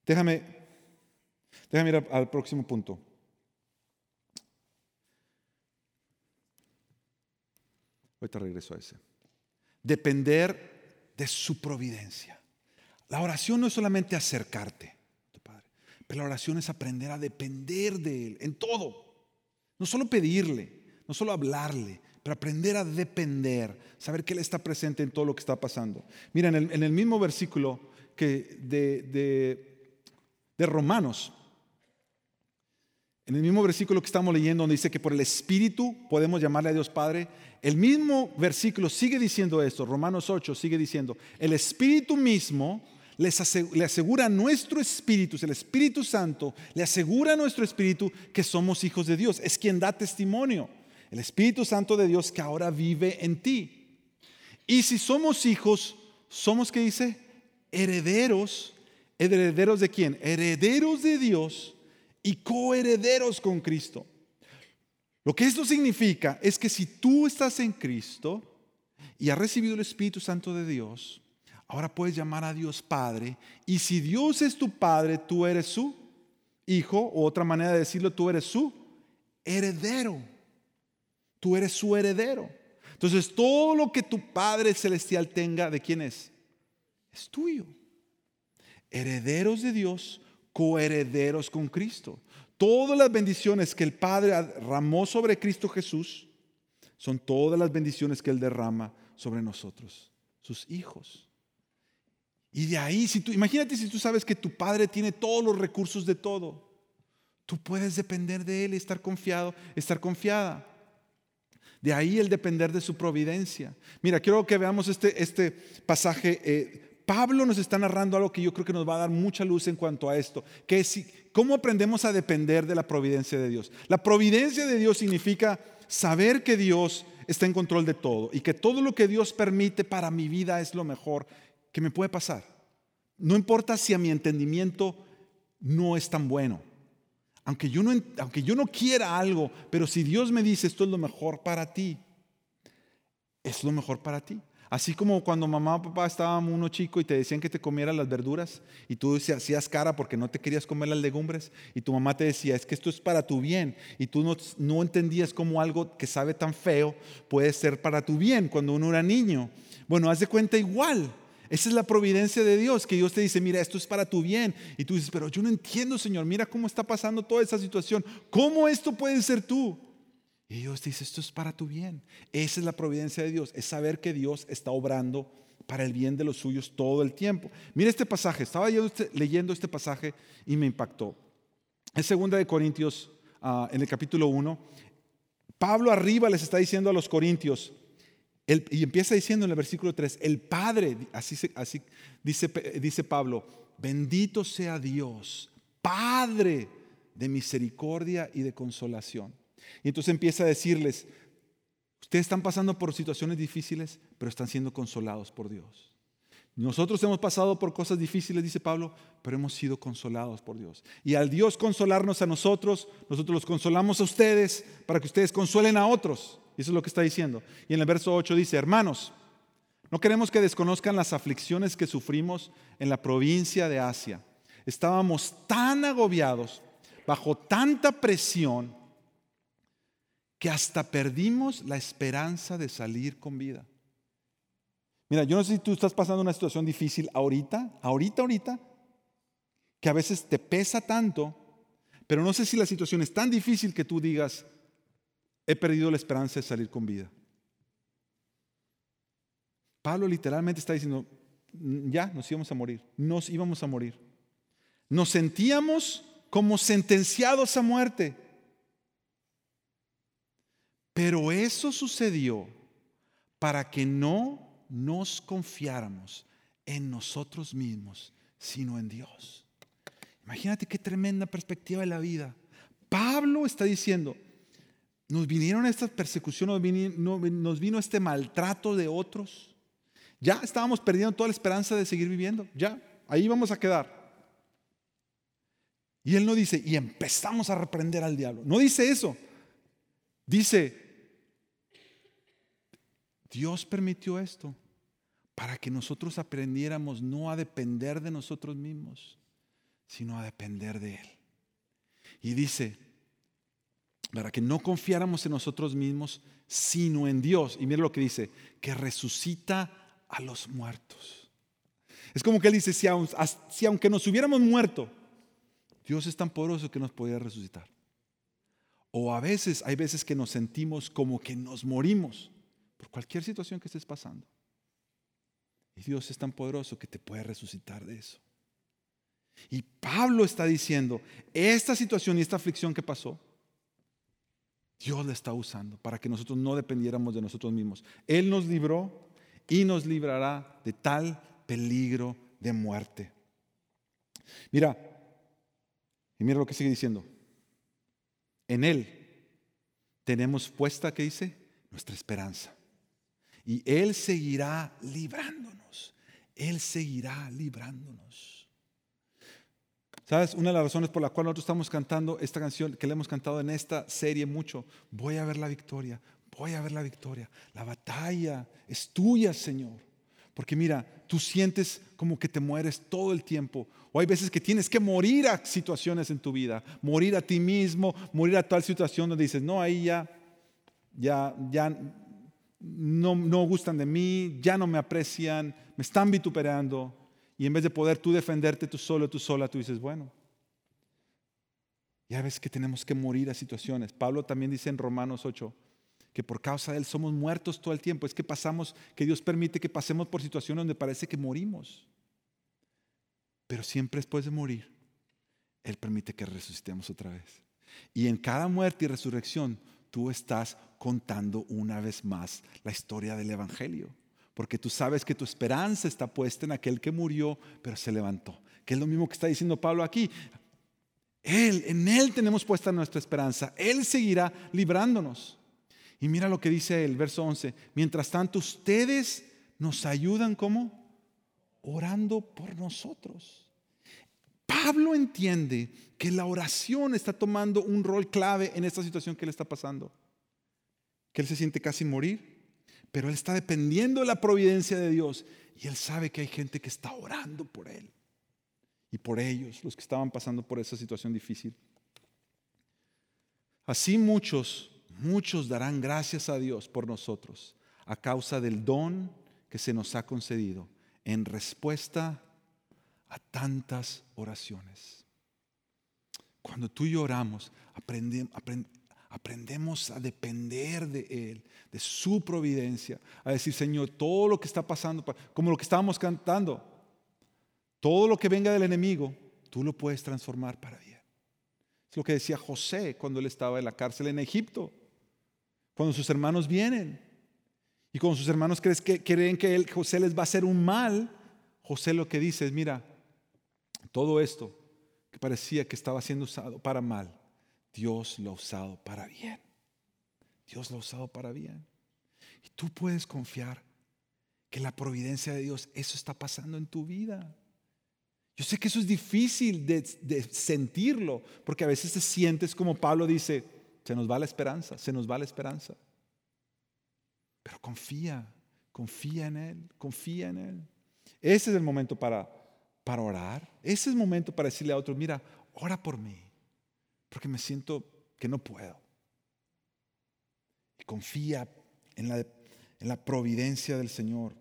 Déjame, déjame ir al próximo punto. Ahorita regreso a ese. Depender de su providencia. La oración no es solamente acercarte a tu Padre, pero la oración es aprender a depender de Él en todo. No solo pedirle, no solo hablarle, pero aprender a depender, saber que Él está presente en todo lo que está pasando. Mira, en el, mismo versículo que de, de Romanos, en el mismo versículo que estamos leyendo, donde dice que por el Espíritu podemos llamarle a Dios Padre, el mismo versículo sigue diciendo esto, Romanos 8 sigue diciendo, el Espíritu mismo le asegura a nuestro espíritu, el Espíritu Santo le asegura a nuestro espíritu que somos hijos de Dios, es quien da testimonio, el Espíritu Santo de Dios que ahora vive en ti. Y si somos hijos, somos, ¿qué dice? Herederos, herederos de quién? Herederos de Dios y coherederos con Cristo. Lo que esto significa es que si tú estás en Cristo y has recibido el Espíritu Santo de Dios, ahora puedes llamar a Dios Padre. Y si Dios es tu Padre, tú eres su hijo, o otra manera de decirlo, tú eres su heredero. Tú eres su heredero. Entonces, todo lo que tu Padre Celestial tenga, ¿de quién es? Es tuyo. Herederos de Dios coherederos con Cristo. Todas las bendiciones que el Padre derramó sobre Cristo Jesús son todas las bendiciones que Él derrama sobre nosotros, sus hijos. Y de ahí, si tú, imagínate si tú sabes que tu Padre tiene todos los recursos de todo, tú puedes depender de Él y estar confiado, estar confiada. De ahí el depender de su providencia. Mira, quiero que veamos este, este pasaje eh, Pablo nos está narrando algo que yo creo que nos va a dar mucha luz en cuanto a esto, que es cómo aprendemos a depender de la providencia de Dios. La providencia de Dios significa saber que Dios está en control de todo y que todo lo que Dios permite para mi vida es lo mejor que me puede pasar. No importa si a mi entendimiento no es tan bueno. Aunque yo no, aunque yo no quiera algo, pero si Dios me dice esto es lo mejor para ti, es lo mejor para ti. Así como cuando mamá o papá estaban uno chico y te decían que te comieras las verduras y tú hacías cara porque no te querías comer las legumbres y tu mamá te decía, es que esto es para tu bien y tú no, no entendías cómo algo que sabe tan feo puede ser para tu bien cuando uno era niño. Bueno, haz de cuenta igual. Esa es la providencia de Dios, que Dios te dice, mira, esto es para tu bien. Y tú dices, pero yo no entiendo, Señor, mira cómo está pasando toda esta situación. ¿Cómo esto puede ser tú? Y Dios dice, esto es para tu bien. Esa es la providencia de Dios, es saber que Dios está obrando para el bien de los suyos todo el tiempo. Mira este pasaje, estaba este, leyendo este pasaje y me impactó. Es segunda de Corintios, ah, en el capítulo 1. Pablo arriba les está diciendo a los corintios, y empieza diciendo en el versículo 3, el Padre, así, así dice, dice Pablo, bendito sea Dios, Padre de misericordia y de consolación y entonces empieza a decirles, Ustedes están pasando por situaciones difíciles, pero están siendo consolados por Dios. Nosotros hemos pasado por cosas difíciles, dice Pablo, pero hemos sido consolados por Dios. Y al Dios consolarnos a nosotros, nosotros los consolamos a ustedes para que ustedes consuelen a otros. Eso es lo que está diciendo. Y en el verso 8 dice, hermanos, no queremos que desconozcan las aflicciones que sufrimos en la provincia de Asia. Estábamos tan agobiados, bajo tanta presión, que hasta perdimos la esperanza de salir con vida. Mira, yo no sé si tú estás pasando una situación difícil ahorita, ahorita, ahorita, que a veces te pesa tanto, pero no sé si la situación es tan difícil que tú digas, he perdido la esperanza de salir con vida. Pablo literalmente está diciendo, ya nos íbamos a morir, nos íbamos a morir. Nos sentíamos como sentenciados a muerte. Pero eso sucedió para que no nos confiáramos en nosotros mismos, sino en Dios. Imagínate qué tremenda perspectiva de la vida. Pablo está diciendo, nos vinieron estas persecuciones, nos vino este maltrato de otros. Ya estábamos perdiendo toda la esperanza de seguir viviendo. Ya, ahí vamos a quedar. Y él no dice, y empezamos a reprender al diablo. No dice eso. Dice, Dios permitió esto para que nosotros aprendiéramos no a depender de nosotros mismos, sino a depender de Él. Y dice, para que no confiáramos en nosotros mismos, sino en Dios. Y mira lo que dice, que resucita a los muertos. Es como que Él dice, si, si aunque nos hubiéramos muerto, Dios es tan poderoso que nos podía resucitar. O a veces, hay veces que nos sentimos como que nos morimos por cualquier situación que estés pasando. Y Dios es tan poderoso que te puede resucitar de eso. Y Pablo está diciendo, esta situación y esta aflicción que pasó, Dios la está usando para que nosotros no dependiéramos de nosotros mismos. Él nos libró y nos librará de tal peligro de muerte. Mira, y mira lo que sigue diciendo. En Él tenemos puesta, ¿qué dice? Nuestra esperanza. Y Él seguirá librándonos. Él seguirá librándonos. ¿Sabes? Una de las razones por la cual nosotros estamos cantando esta canción que le hemos cantado en esta serie mucho, voy a ver la victoria, voy a ver la victoria. La batalla es tuya, Señor. Porque mira, tú sientes como que te mueres todo el tiempo. O hay veces que tienes que morir a situaciones en tu vida, morir a ti mismo, morir a tal situación donde dices, no, ahí ya, ya, ya no, no gustan de mí, ya no me aprecian, me están vituperando. Y en vez de poder tú defenderte tú solo, tú sola, tú dices, bueno, ya ves que tenemos que morir a situaciones. Pablo también dice en Romanos 8 que por causa de él somos muertos todo el tiempo. Es que pasamos, que Dios permite que pasemos por situaciones donde parece que morimos. Pero siempre después de morir, Él permite que resucitemos otra vez. Y en cada muerte y resurrección, tú estás contando una vez más la historia del Evangelio. Porque tú sabes que tu esperanza está puesta en aquel que murió, pero se levantó. Que es lo mismo que está diciendo Pablo aquí. Él, en Él tenemos puesta nuestra esperanza. Él seguirá librándonos. Y mira lo que dice el verso 11. Mientras tanto, ustedes nos ayudan como orando por nosotros. Pablo entiende que la oración está tomando un rol clave en esta situación que le está pasando. Que él se siente casi morir, pero él está dependiendo de la providencia de Dios y él sabe que hay gente que está orando por él y por ellos, los que estaban pasando por esa situación difícil. Así muchos, muchos darán gracias a Dios por nosotros a causa del don que se nos ha concedido en respuesta a tantas oraciones. Cuando tú y oramos, aprendemos a depender de Él, de su providencia, a decir, Señor, todo lo que está pasando, como lo que estábamos cantando, todo lo que venga del enemigo, tú lo puedes transformar para bien. Es lo que decía José cuando él estaba en la cárcel en Egipto, cuando sus hermanos vienen. Y cuando sus hermanos creen que, creen que él, José les va a hacer un mal, José lo que dice es, mira, todo esto que parecía que estaba siendo usado para mal, Dios lo ha usado para bien. Dios lo ha usado para bien. Y tú puedes confiar que la providencia de Dios, eso está pasando en tu vida. Yo sé que eso es difícil de, de, sentirlo, porque a veces te sientes como Pablo dice, se nos va la esperanza, se nos va la esperanza. Pero confía, confía en Él, confía en Él. Ese es el momento para, para orar, ese es el momento para decirle a otro, mira, ora por mí, porque me siento que no puedo. Y confía en la, en la providencia del Señor,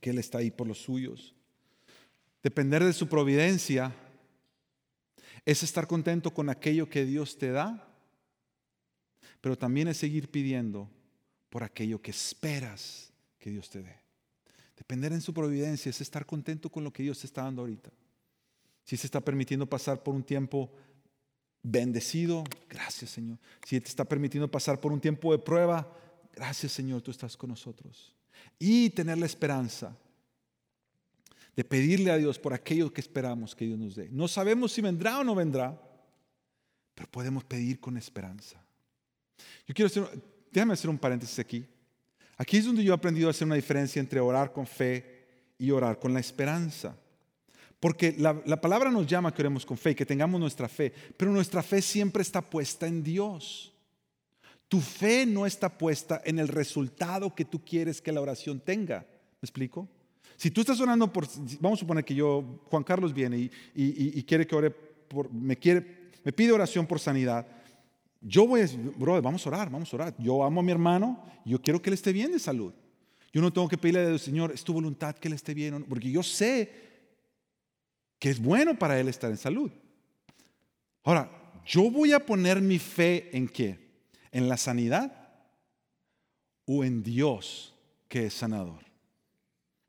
que Él está ahí por los suyos. Depender de su providencia es estar contento con aquello que Dios te da, pero también es seguir pidiendo por aquello que esperas que Dios te dé. Depender en su providencia es estar contento con lo que Dios está dando ahorita. Si se está permitiendo pasar por un tiempo bendecido, gracias Señor. Si te está permitiendo pasar por un tiempo de prueba, gracias Señor, tú estás con nosotros. Y tener la esperanza de pedirle a Dios por aquello que esperamos que Dios nos dé. No sabemos si vendrá o no vendrá, pero podemos pedir con esperanza. Yo quiero hacer, déjame hacer un paréntesis aquí. Aquí es donde yo he aprendido a hacer una diferencia entre orar con fe y orar con la esperanza. Porque la, la, palabra nos llama que oremos con fe y que tengamos nuestra fe, pero nuestra fe siempre está puesta en Dios. Tu fe no está puesta en el resultado que tú quieres que la oración tenga. ¿Me explico? Si tú estás orando por, vamos a suponer que yo, Juan Carlos viene y, quiere que ore me pide oración por sanidad. Yo voy a decir, bro, vamos a orar, vamos a orar. Yo amo a mi hermano, yo quiero que él esté bien de salud. Yo no tengo que pedirle a Señor, es tu voluntad que él esté bien, porque yo sé que es bueno para él estar en salud. Ahora, yo voy a poner mi fe en qué? ¿En la sanidad o en Dios que es sanador?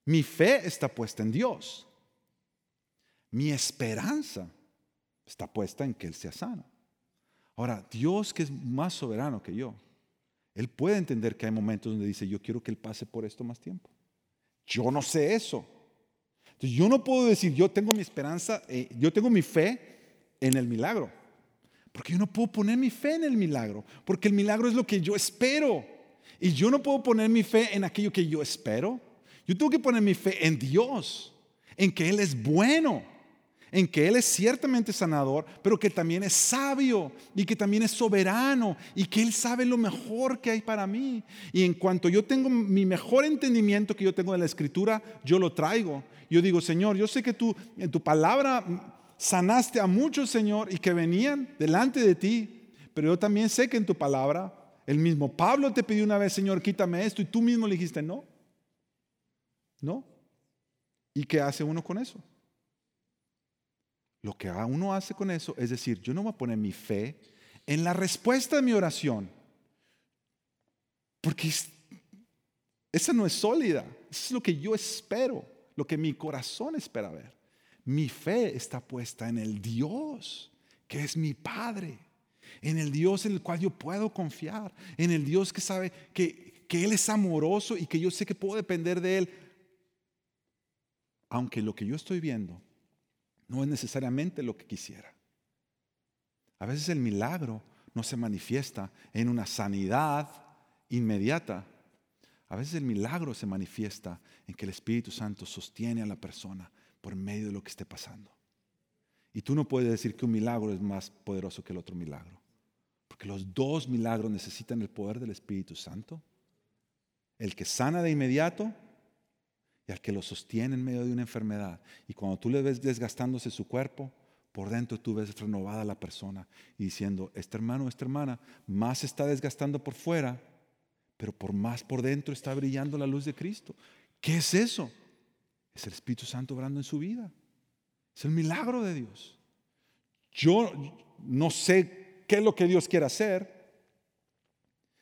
Mi fe está puesta en Dios. Mi esperanza está puesta en que Él sea sano. Ahora, Dios que es más soberano que yo, Él puede entender que hay momentos donde dice, yo quiero que Él pase por esto más tiempo. Yo no sé eso. Entonces, yo no puedo decir, yo tengo mi esperanza, eh, yo tengo mi fe en el milagro. Porque yo no puedo poner mi fe en el milagro, porque el milagro es lo que yo espero. Y yo no puedo poner mi fe en aquello que yo espero. Yo tengo que poner mi fe en Dios, en que Él es bueno, en que Él es ciertamente sanador, pero que también es sabio y que también es soberano y que Él sabe lo mejor que hay para mí. Y en cuanto yo tengo mi mejor entendimiento que yo tengo de la escritura, yo lo traigo. Yo digo, Señor, yo sé que tú en tu palabra sanaste a muchos, Señor, y que venían delante de ti, pero yo también sé que en tu palabra, el mismo Pablo te pidió una vez, Señor, quítame esto, y tú mismo le dijiste, no. ¿No? ¿Y qué hace uno con eso? Lo que uno hace con eso es decir, yo no voy a poner mi fe en la respuesta de mi oración, porque esa no es sólida, eso es lo que yo espero, lo que mi corazón espera ver. Mi fe está puesta en el Dios, que es mi Padre, en el Dios en el cual yo puedo confiar, en el Dios que sabe que, que Él es amoroso y que yo sé que puedo depender de Él aunque lo que yo estoy viendo no es necesariamente lo que quisiera. A veces el milagro no se manifiesta en una sanidad inmediata. A veces el milagro se manifiesta en que el Espíritu Santo sostiene a la persona por medio de lo que esté pasando. Y tú no puedes decir que un milagro es más poderoso que el otro milagro. Porque los dos milagros necesitan el poder del Espíritu Santo. El que sana de inmediato y al que lo sostiene en medio de una enfermedad. Y cuando tú le ves desgastándose su cuerpo, por dentro tú ves renovada la persona y diciendo, este hermano, esta hermana, más está desgastando por fuera, pero por más por dentro está brillando la luz de Cristo. ¿Qué es eso? Es el Espíritu Santo obrando en su vida. Es el milagro de Dios. Yo no sé qué es lo que Dios quiere hacer,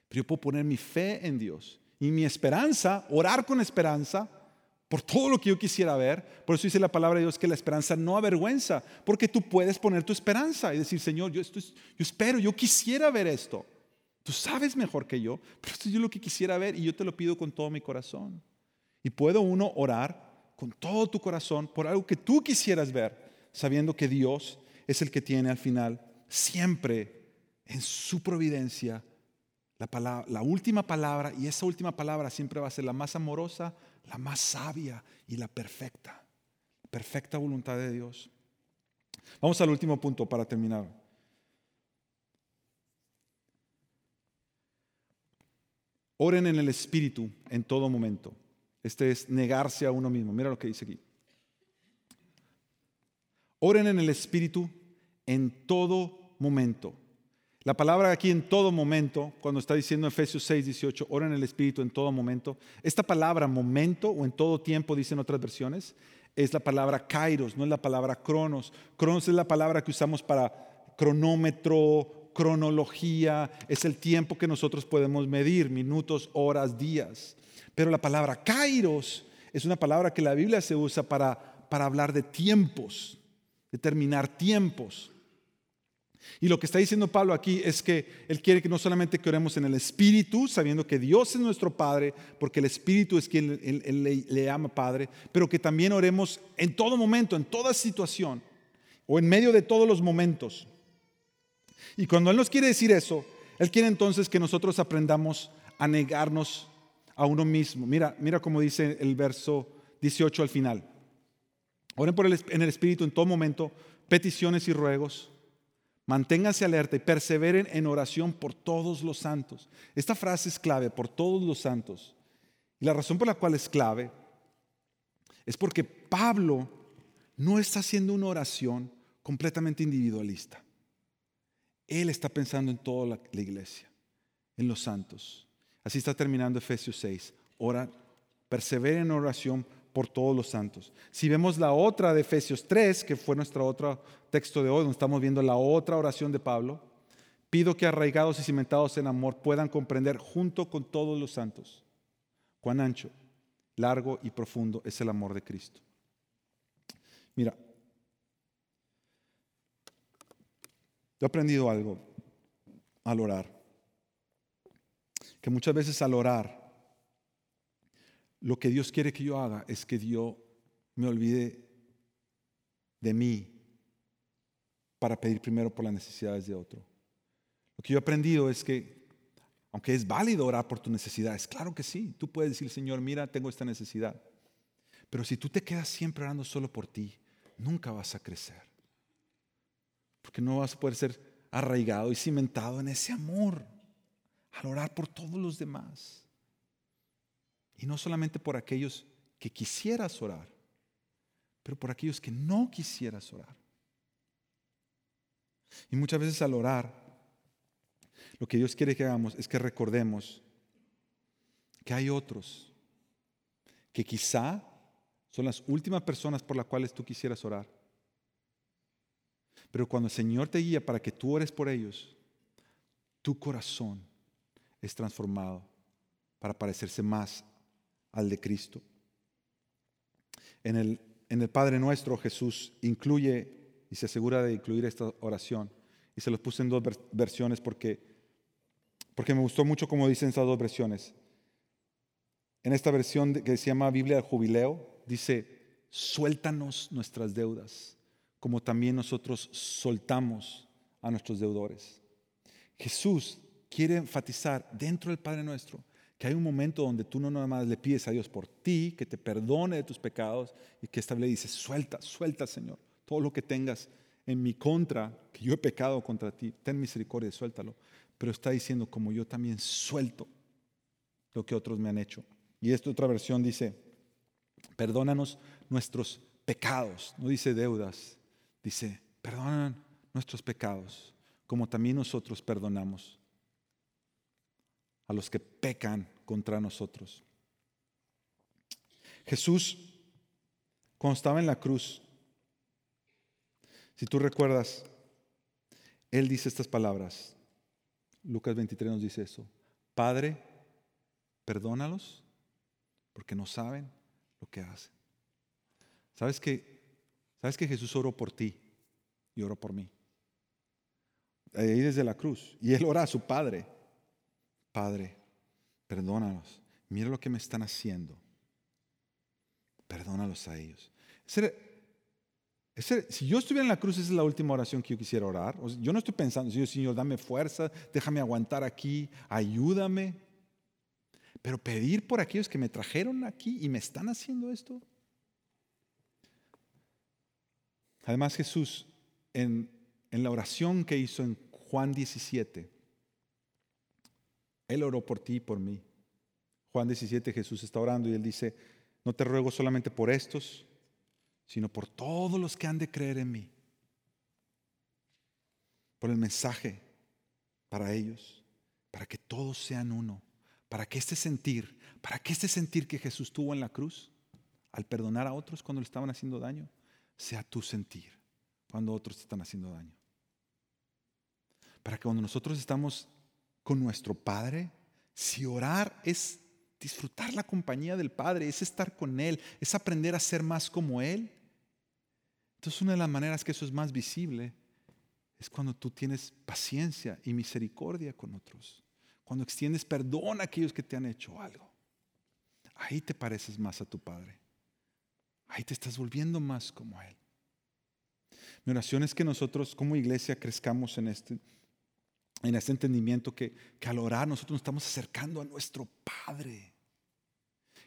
pero yo puedo poner mi fe en Dios y mi esperanza, orar con esperanza por todo lo que yo quisiera ver. Por eso dice la palabra de Dios que la esperanza no avergüenza, porque tú puedes poner tu esperanza y decir, Señor, yo, espero, yo quisiera ver esto. Tú sabes mejor que yo, pero esto es lo que quisiera ver y yo te lo pido con todo mi corazón. Y puedo uno orar con todo tu corazón por algo que tú quisieras ver, sabiendo que Dios es el que tiene al final siempre en su providencia la, última palabra, y esa última palabra siempre va a ser la más amorosa, la más sabia y la perfecta. Perfecta voluntad de Dios. Vamos al último punto para terminar. Oren en el Espíritu en todo momento. Este es negarse a uno mismo. Mira lo que dice aquí. Oren en el Espíritu en todo momento. La palabra aquí en todo momento, cuando está diciendo Efesios 6, 18, oren en el Espíritu en todo momento. Esta palabra momento o en todo tiempo, dicen otras versiones, es la palabra kairos, no es la palabra cronos. Cronos es la palabra que usamos para cronómetro, cronología, es el tiempo que nosotros podemos medir, minutos, horas, días. Pero la palabra kairos es una palabra que la Biblia se usa para, para hablar de tiempos, determinar tiempos. Y lo que está diciendo Pablo aquí es que Él quiere que no solamente que oremos en el Espíritu, sabiendo que Dios es nuestro Padre, porque el Espíritu es quien le, ama Padre, pero que también oremos en todo momento, en toda situación, o en medio de todos los momentos. Y cuando Él nos quiere decir eso, Él quiere entonces que nosotros aprendamos a negarnos a uno mismo. Mira, mira cómo dice el verso 18 al final. Oren por el, en el Espíritu en todo momento, peticiones y ruegos. Manténganse alerta y perseveren en oración por todos los santos. Esta frase es clave, por todos los santos. Y la razón por la cual es clave es porque Pablo no está haciendo una oración completamente individualista. Él está pensando en toda la, iglesia, en los santos. Así está terminando Efesios 6. Ora, perseveren en oración por todos los santos. Si vemos la otra de Efesios 3, que fue nuestro otro texto de hoy, donde estamos viendo la otra oración de Pablo, pido que arraigados y cimentados en amor puedan comprender junto con todos los santos cuán ancho, largo y profundo es el amor de Cristo. Mira, yo he aprendido algo al orar, que muchas veces al orar, lo que Dios quiere que yo haga es que Dios me olvide de mí para pedir primero por las necesidades de otro. Lo que yo he aprendido es que, aunque es válido orar por tus necesidades, claro que sí, tú puedes decir, Señor, mira, tengo esta necesidad. Pero si tú te quedas siempre orando solo por ti, nunca vas a crecer. Porque no vas a poder ser arraigado y cimentado en ese amor al orar por todos los demás. Y no solamente por aquellos que quisieras orar, pero por aquellos que no quisieras orar. Y muchas veces al orar, lo que Dios quiere que hagamos es que recordemos que hay otros que quizá son las últimas personas por las cuales tú quisieras orar. Pero cuando el Señor te guía para que tú ores por ellos, tu corazón es transformado para parecerse más al de Cristo. En el, Padre Nuestro Jesús incluye y se asegura de incluir esta oración. Y se los puse en dos versiones porque, porque me gustó mucho como dicen estas dos versiones. En esta versión que se llama Biblia del Jubileo, dice, suéltanos nuestras deudas, como también nosotros soltamos a nuestros deudores. Jesús quiere enfatizar dentro del Padre Nuestro que hay un momento donde tú no nada más le pides a Dios por ti, que te perdone de tus pecados y que esta le dices, suelta, suelta Señor, todo lo que tengas en mi contra, que yo he pecado contra ti, ten misericordia, suéltalo. Pero está diciendo, como yo también suelto lo que otros me han hecho. Y esta otra versión dice, perdónanos nuestros pecados, no dice deudas, dice, perdonan nuestros pecados, como también nosotros perdonamos a los que pecan contra nosotros. Jesús, cuando estaba en la cruz, si tú recuerdas, Él dice estas palabras. Lucas 23 nos dice eso. Padre, perdónalos porque no saben lo que hacen. ¿Sabes que, ¿Sabes que Jesús oró por ti y oró por mí? Ahí desde la cruz. Y Él ora a su Padre. Padre, perdónalos. Mira lo que me están haciendo. Perdónalos a ellos. si yo estuviera en la cruz, esa es la última oración que yo quisiera orar. yo no estoy pensando, Señor, Señor, dame fuerza, déjame aguantar aquí, ayúdame. Pero pedir por aquellos que me trajeron aquí y me están haciendo esto. Además, Jesús, en, en la oración que hizo en Juan 17, Él oró por ti y por mí. Juan 17, Jesús está orando y Él dice, no te ruego solamente por estos, sino por todos los que han de creer en mí. Por el mensaje para ellos, para que todos sean uno, para que este sentir, para que este sentir que Jesús tuvo en la cruz, al perdonar a otros cuando le estaban haciendo daño, sea tu sentir cuando otros te están haciendo daño. Para que cuando nosotros estamos con nuestro Padre, si orar es disfrutar la compañía del Padre, es estar con Él, es aprender a ser más como Él. Entonces una de las maneras que eso es más visible es cuando tú tienes paciencia y misericordia con otros, cuando extiendes perdón a aquellos que te han hecho algo. Ahí te pareces más a tu Padre. Ahí te estás volviendo más como Él. Mi oración es que nosotros como iglesia crezcamos en este, en este entendimiento que, que al orar nosotros nos estamos acercando a nuestro Padre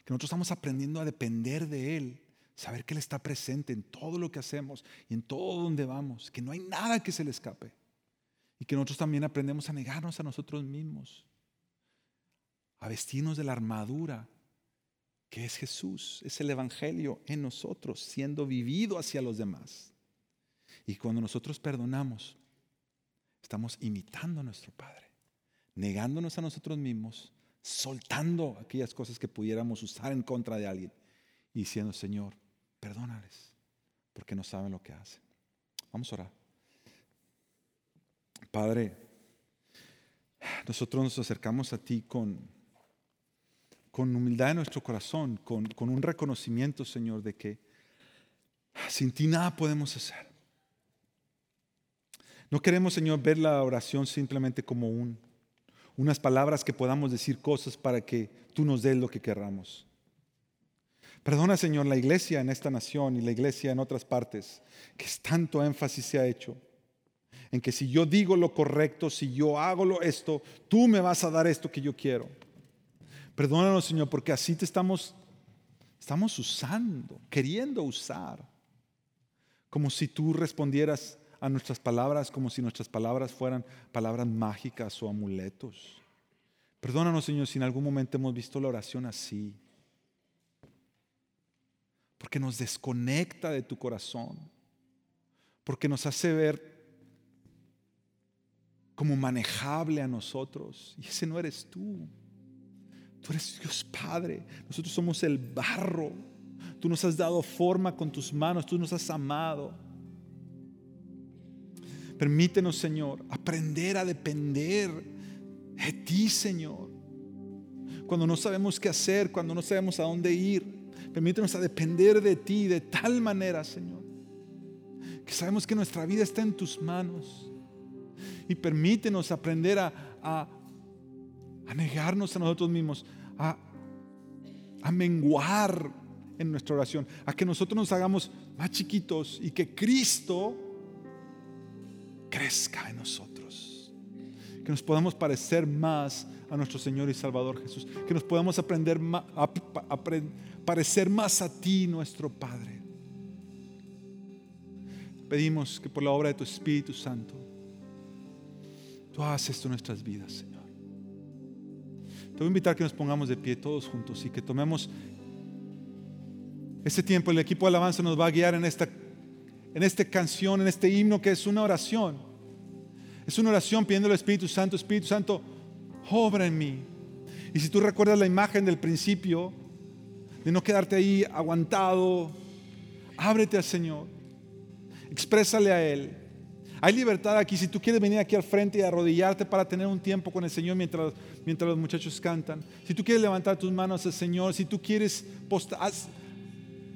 que nosotros estamos aprendiendo a depender de Él, saber que Él está presente en todo lo que hacemos y en todo donde vamos, que no hay nada que se le escape. Y que nosotros también aprendemos a negarnos a nosotros mismos, a vestirnos de la armadura que es Jesús, es el Evangelio en nosotros, siendo vivido hacia los demás. Y cuando nosotros perdonamos, estamos imitando a nuestro Padre, negándonos a nosotros mismos soltando aquellas cosas que pudiéramos usar en contra de alguien y diciendo, Señor, perdónales, porque no saben lo que hacen. Vamos a orar. Padre, nosotros nos acercamos a ti con, con humildad en nuestro corazón, con, con un reconocimiento, Señor, de que sin ti nada podemos hacer. No queremos, Señor, ver la oración simplemente como un, unas palabras que podamos decir cosas para que tú nos des lo que querramos. Perdona, Señor, la iglesia en esta nación y la iglesia en otras partes, que tanto énfasis se ha hecho en que si yo digo lo correcto, si yo hago lo esto, tú me vas a dar esto que yo quiero. Perdónanos, Señor, porque así te estamos estamos usando, queriendo usar, como si tú respondieras a nuestras palabras como si nuestras palabras fueran palabras mágicas o amuletos. Perdónanos, Señor, si en algún momento hemos visto la oración así. Porque nos desconecta de tu corazón. Porque nos hace ver como manejable a nosotros. Y ese no eres tú. Tú eres Dios Padre. Nosotros somos el barro. Tú nos has dado forma con tus manos. Tú nos has amado. Permítenos, Señor, aprender a depender de ti, Señor. Cuando no sabemos qué hacer, cuando no sabemos a dónde ir, permítenos a depender de ti de tal manera, Señor, que sabemos que nuestra vida está en tus manos. Y permítenos aprender a, a, negarnos a nosotros mismos, a, a menguar en nuestra oración, a que nosotros nos hagamos más chiquitos y que Cristo crezca en nosotros. Que nos podamos parecer más a nuestro Señor y Salvador Jesús. Que nos podamos aprender a, parecer más a ti, nuestro Padre. Pedimos que por la obra de tu Espíritu Santo, tú hagas esto en nuestras vidas, Señor. Te voy a invitar a que nos pongamos de pie todos juntos y que tomemos este tiempo. El equipo de alabanza nos va a guiar en esta en esta canción, en este himno que es una oración. Es una oración pidiendo al Espíritu Santo, Espíritu Santo, obra en mí. Y si tú recuerdas la imagen del principio, de no quedarte ahí aguantado, ábrete al Señor, exprésale a Él. Hay libertad aquí. Si tú quieres venir aquí al frente y arrodillarte para tener un tiempo con el Señor mientras, mientras los muchachos cantan. Si tú quieres levantar tus manos al Señor, si tú quieres postar, haz,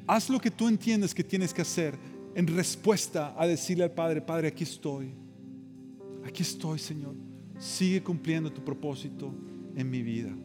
haz lo que tú entiendes que tienes que hacer en respuesta a decirle al Padre, Padre, aquí estoy. Aquí estoy, Señor. Sigue cumpliendo tu propósito en mi vida.